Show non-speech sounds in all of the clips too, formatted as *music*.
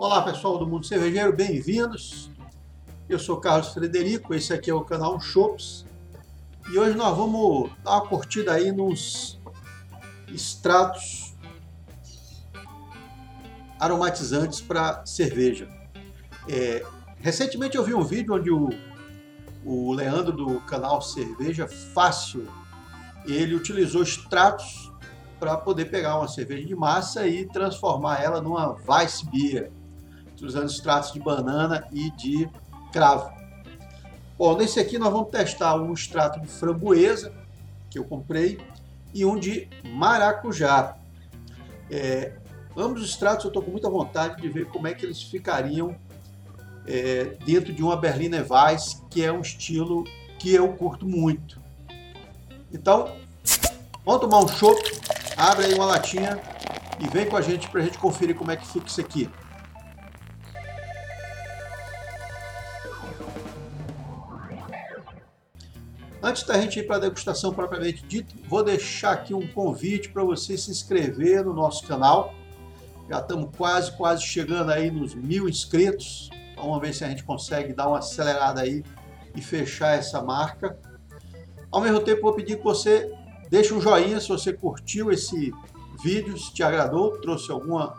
Olá pessoal do Mundo Cervejeiro, bem-vindos. Eu sou Carlos Frederico, esse aqui é o canal Shops e hoje nós vamos dar uma curtida aí nos extratos aromatizantes para cerveja. É, recentemente eu vi um vídeo onde o, o Leandro do canal Cerveja Fácil ele utilizou extratos para poder pegar uma cerveja de massa e transformar ela numa Weissbier usando extratos de banana e de cravo. Bom, nesse aqui nós vamos testar um extrato de framboesa, que eu comprei, e um de maracujá. É, ambos os extratos eu estou com muita vontade de ver como é que eles ficariam é, dentro de uma Berliner Weiss, que é um estilo que eu curto muito. Então, vamos tomar um chopp, abre aí uma latinha e vem com a gente para a gente conferir como é que fica isso aqui. Antes da gente ir para a degustação propriamente dita, vou deixar aqui um convite para você se inscrever no nosso canal. Já estamos quase, quase chegando aí nos mil inscritos. Vamos ver se a gente consegue dar uma acelerada aí e fechar essa marca. Ao mesmo tempo, vou pedir que você deixe um joinha se você curtiu esse vídeo, se te agradou, trouxe alguma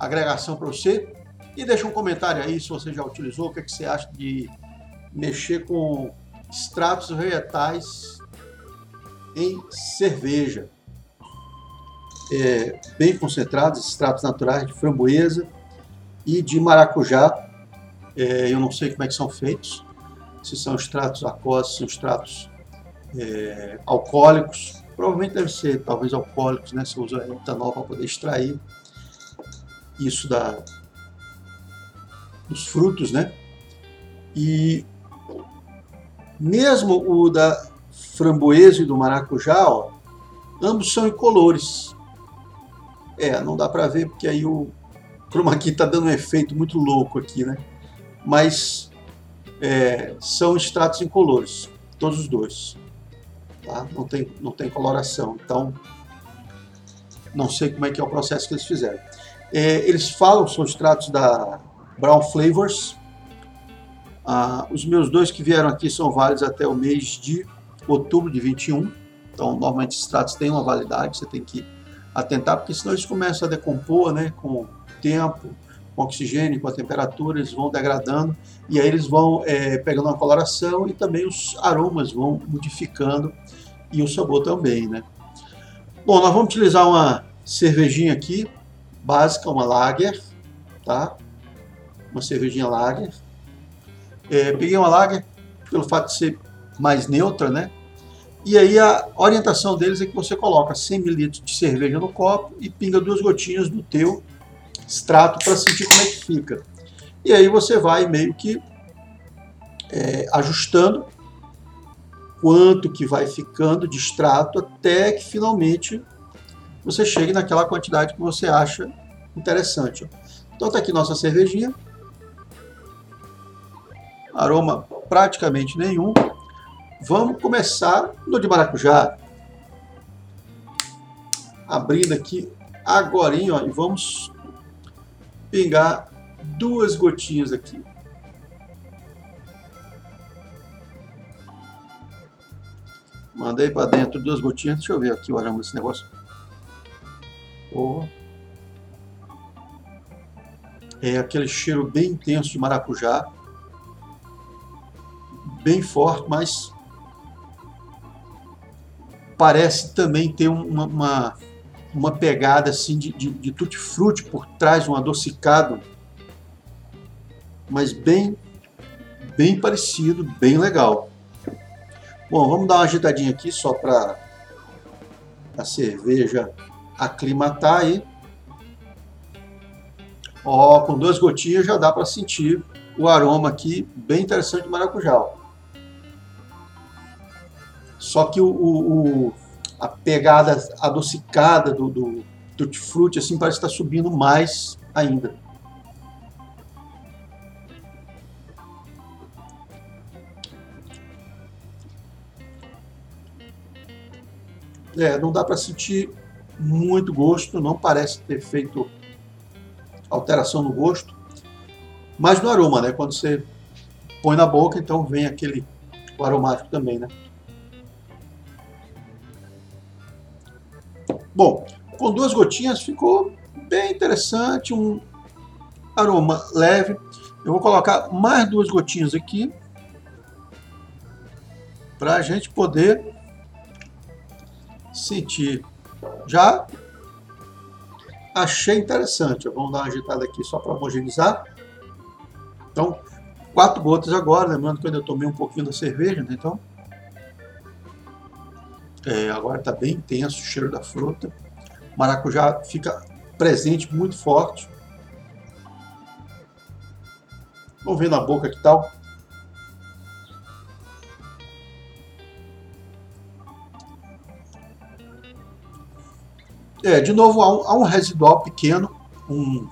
agregação para você. E deixa um comentário aí se você já utilizou, o que, é que você acha de mexer com extratos vegetais em cerveja. É, bem concentrados, extratos naturais de framboesa e de maracujá. É, eu não sei como é que são feitos, se são extratos aquosos, se são extratos é, alcoólicos. Provavelmente deve ser, talvez alcoólicos, né? Se usa etanol para poder extrair isso da, dos frutos, né? E mesmo o da framboesa e do maracujá, ó, ambos são incolores. É, não dá para ver porque aí o chroma key está dando um efeito muito louco aqui, né? Mas é, são extratos incolores, todos os dois. Tá? Não, tem, não tem coloração, então não sei como é que é o processo que eles fizeram. É, eles falam, são extratos da Brown Flavors, ah, os meus dois que vieram aqui são válidos até o mês de outubro de 21. Então, normalmente esses tratos têm uma validade, você tem que atentar, porque senão eles começam a decompor né, com o tempo, com o oxigênio, com a temperatura, eles vão degradando e aí eles vão é, pegando uma coloração e também os aromas vão modificando e o sabor também. Né? Bom, nós vamos utilizar uma cervejinha aqui, básica, uma Lager, tá? Uma cervejinha Lager. É, peguei uma lager pelo fato de ser mais neutra, né? E aí a orientação deles é que você coloca 100 ml de cerveja no copo e pinga duas gotinhas do teu extrato para sentir como é que fica. E aí você vai meio que é, ajustando quanto que vai ficando de extrato até que finalmente você chegue naquela quantidade que você acha interessante. Então tá aqui nossa cervejinha aroma praticamente nenhum. Vamos começar no de maracujá. Abrindo aqui agora, ó, e vamos pingar duas gotinhas aqui. Mandei para dentro duas gotinhas. Deixa eu ver aqui o aroma desse negócio. Oh. É aquele cheiro bem intenso de maracujá bem forte, mas parece também ter uma, uma, uma pegada assim de, de, de tutti-frutti por trás, um adocicado, mas bem, bem parecido, bem legal. Bom, vamos dar uma agitadinha aqui só para a cerveja aclimatar aí. Ó, com duas gotinhas já dá para sentir o aroma aqui bem interessante de maracujá. Só que o, o, a pegada adocicada do, do tutti frutti assim parece estar subindo mais ainda. É, não dá para sentir muito gosto, não parece ter feito alteração no gosto, mas no aroma, né? Quando você põe na boca, então vem aquele o aromático também, né? Bom, com duas gotinhas ficou bem interessante, um aroma leve. Eu vou colocar mais duas gotinhas aqui para a gente poder sentir. Já achei interessante. Vamos dar uma agitada aqui só para homogeneizar. Então, quatro gotas agora, lembrando que eu ainda tomei um pouquinho da cerveja, né? Então, é, agora está bem intenso o cheiro da fruta. O maracujá fica presente, muito forte. Vamos ver na boca que tal. É, de novo, há um, há um residual pequeno, um,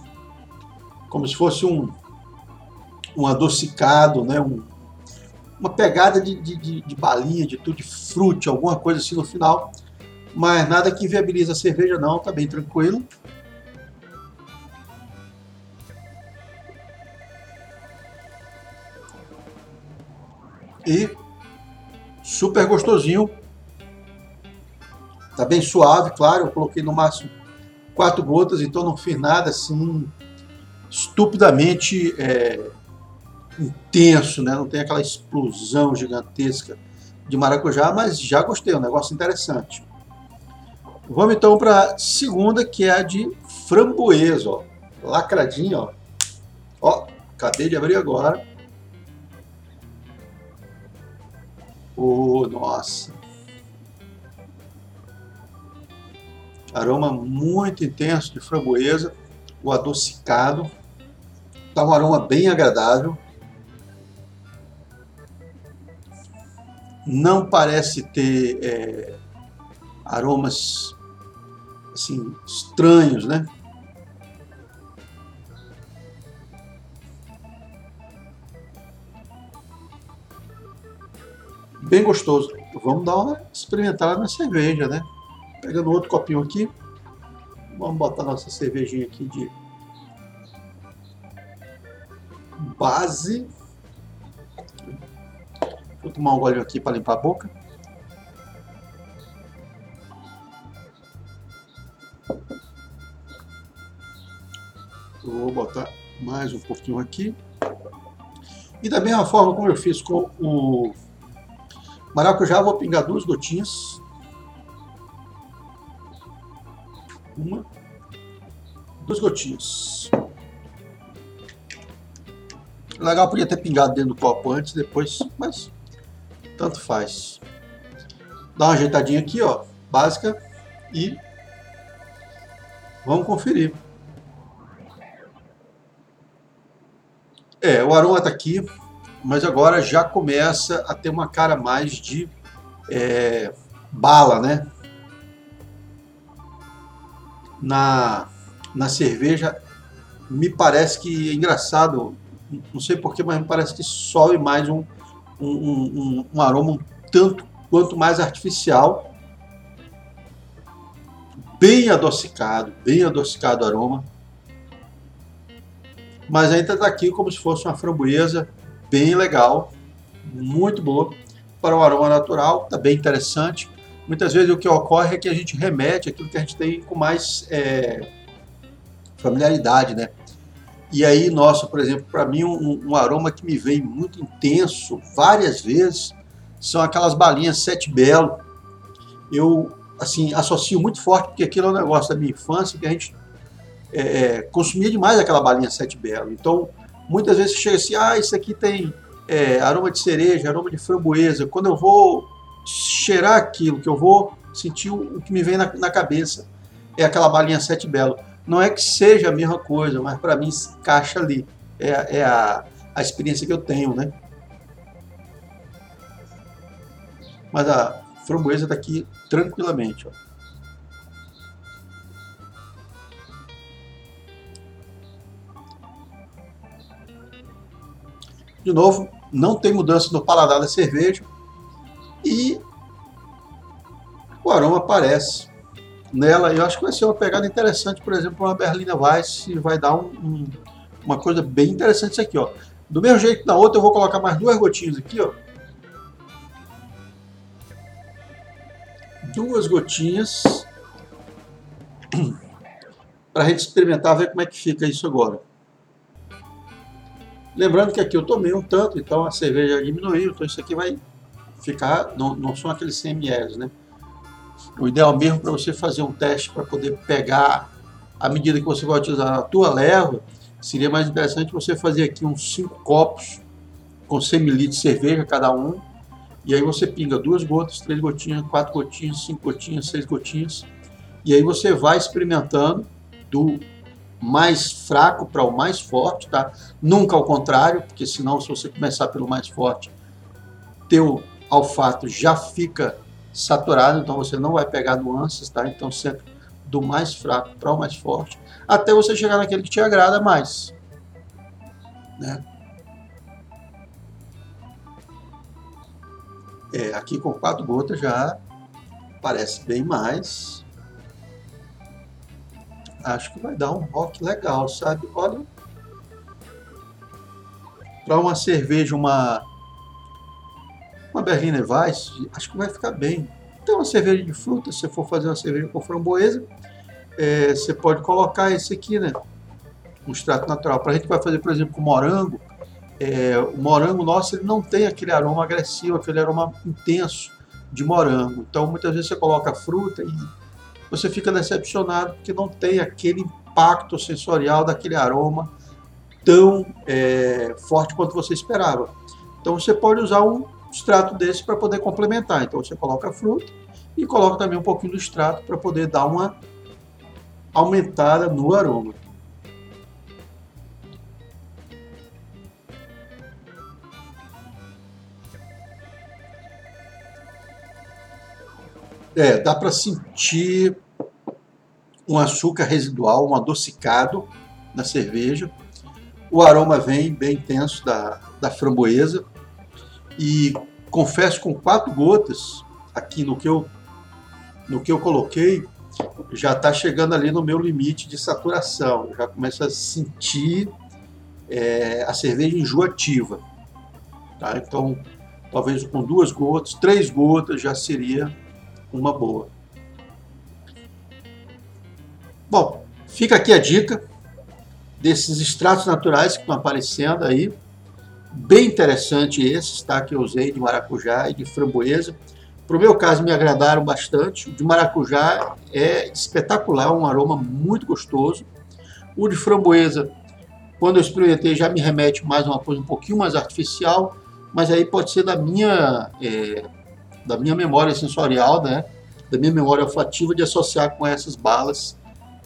como se fosse um, um adocicado, né? Um, uma pegada de, de, de, balinha, de tudo, de frute, alguma coisa assim no final. Mas nada que inviabiliza a cerveja não, tá bem tranquilo. E super gostosinho. Tá bem suave, claro. Eu coloquei no máximo quatro gotas, então não fiz nada assim estupidamente é, intenso, né? Não tem aquela explosão gigantesca de maracujá, mas já gostei, é um negócio interessante. Vamos então para a segunda, que é a de framboesa, ó. Lacradinha, ó. Ó, acabei de abrir agora. Oh, nossa. Aroma muito intenso de framboesa, o adocicado. Tá um aroma bem agradável. Não parece ter é, aromas assim estranhos, né? bem gostoso. Vamos dar uma experimentada na cerveja, né? Pegando outro copinho aqui. Vamos botar nossa cervejinha aqui de base. Vou tomar um golinho aqui para limpar a boca. Vou botar mais um pouquinho aqui. E da mesma forma como eu fiz com o Maracujá, vou pingar duas gotinhas. Uma, duas gotinhas. Legal, podia ter pingado dentro do copo antes, depois, mas tanto faz. Dá uma ajeitadinha aqui, ó, básica, e vamos conferir. É, o aroma está aqui, mas agora já começa a ter uma cara mais de é, bala, né? Na, na cerveja, me parece que é engraçado, não sei porquê, mas me parece que sobe mais um, um, um, um aroma um tanto quanto mais artificial, bem adocicado, bem adocicado o aroma, mas ainda está aqui como se fosse uma framboesa bem legal, muito boa para o aroma natural, está bem interessante. Muitas vezes o que ocorre é que a gente remete aquilo que a gente tem com mais é, familiaridade, né? E aí, nossa, por exemplo, para mim um, um, aroma que me vem muito intenso várias vezes são aquelas balinhas Sete Belo. Eu, assim, associo muito forte porque aquilo é um negócio da minha infância que a gente é, é consumia demais aquela balinha Sete Belo. Então, Muitas vezes chega assim, ah, isso aqui tem é, aroma de cereja, aroma de framboesa. Quando eu vou cheirar aquilo, que eu vou sentir o, que me vem na, na cabeça, é aquela balinha sete belo. Não é que seja a mesma coisa, mas para mim se encaixa ali. É, é a, a experiência que eu tenho, né? Mas a framboesa está aqui tranquilamente, ó. De novo, não tem mudança no paladar da cerveja e o aroma parece nela. Eu acho que vai ser uma pegada interessante, por exemplo, uma Berlina Weiss vai dar um, um, uma coisa bem interessante isso aqui, ó. Do mesmo jeito na outra eu vou colocar mais duas gotinhas aqui, ó. Duas gotinhas *clears throat* para gente experimentar, ver como é que fica isso agora. Lembrando que aqui eu tomei um tanto, então a cerveja diminuiu, então isso aqui vai ficar, não, não são aqueles 100 ml, né? O ideal mesmo para você fazer um teste para poder pegar a medida que você vai utilizar a tua leva, seria mais interessante você fazer aqui uns 5 copos com 100 ml de cerveja cada um, e aí você pinga duas gotas, três gotinhas, quatro gotinhas, cinco gotinhas, seis gotinhas, e aí você vai experimentando do mais fraco para o mais forte, tá? Nunca ao contrário, porque senão se você começar pelo mais forte, teu olfato já fica saturado, então você não vai pegar nuances, tá? Então sempre do mais fraco para o mais forte, até você chegar naquele que te agrada mais, né? É, aqui com quatro gotas já parece bem mais. Acho que vai dar um rock legal, sabe? Olha, para uma cerveja, uma uma Berliner Weiss, acho que vai ficar bem. Então, uma cerveja de fruta, se você for fazer uma cerveja com framboesa, é, você pode colocar esse aqui, né? Um extrato natural. Para a gente vai fazer, por exemplo, com morango, é, o morango nosso ele não tem aquele aroma agressivo, aquele aroma intenso de morango. Então, muitas vezes você coloca fruta e você fica decepcionado porque não tem aquele impacto sensorial daquele aroma tão é, forte quanto você esperava. Então, você pode usar um extrato desse para poder complementar. Então você coloca a fruta e coloca também um pouquinho do extrato para poder dar uma aumentada no aroma. É, dá para sentir um açúcar residual, um adocicado na cerveja. O aroma vem bem intenso da, da framboesa e confesso com quatro gotas aqui no que eu no que eu coloquei já está chegando ali no meu limite de saturação. Eu já começo a sentir é, a cerveja enjoativa tá? então talvez com duas gotas três gotas já seria uma boa. Bom fica aqui a dica desses extratos naturais que estão aparecendo aí bem interessante esses, tá? Que eu usei de maracujá e de framboesa. Para o meu caso, me agradaram bastante. O de maracujá é espetacular, um aroma muito gostoso. O de framboesa, quando eu experimentei, já me remete mais a uma coisa um pouquinho mais artificial, mas aí pode ser da minha, é, da minha memória sensorial, né? Da minha memória olfativa de associar com essas balas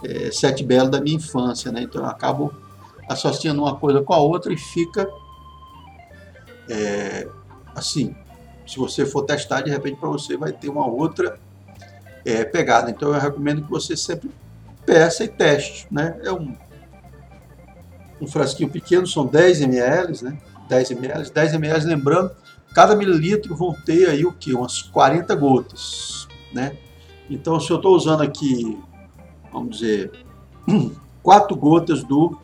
é, Sete Belo da minha infância, né? Então eu acabo associando uma coisa com a outra e fica é, assim, se você for testar, de repente para você vai ter uma outra é, pegada. Então eu recomendo que você sempre peça e teste. Né? É um, um frasquinho pequeno, são 10 ml, né? 10 ml, 10 ml, lembrando, cada mililitro vão ter aí o que? Umas 40 gotas. Né? Então se eu estou usando aqui, vamos dizer, *clears throat* 4 gotas do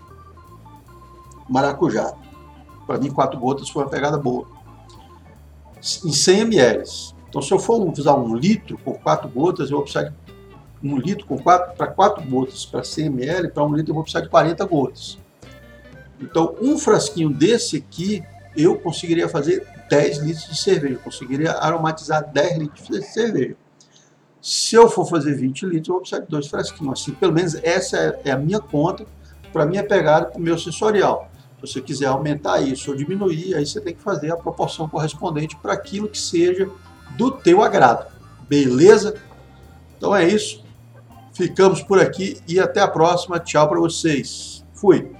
maracujá para mim, quatro gotas foi uma pegada boa. Em 100 ml. Então, se eu for usar um litro com quatro gotas, eu vou precisar de um litro com quatro, para quatro gotas para 100 ml, para um litro eu vou precisar de 40 gotas. Então, um frasquinho desse aqui, eu conseguiria fazer 10 litros de cerveja, conseguiria aromatizar 10 litros de cerveja. Se eu for fazer 20 litros, eu vou precisar de dois frasquinhos. Assim, pelo menos essa é a minha conta, para minha pegada, para o meu sensorial. Você quiser aumentar isso ou diminuir, aí você tem que fazer a proporção correspondente para aquilo que seja do teu agrado. Beleza? Então é isso. Ficamos por aqui e até a próxima. Tchau para vocês. Fui.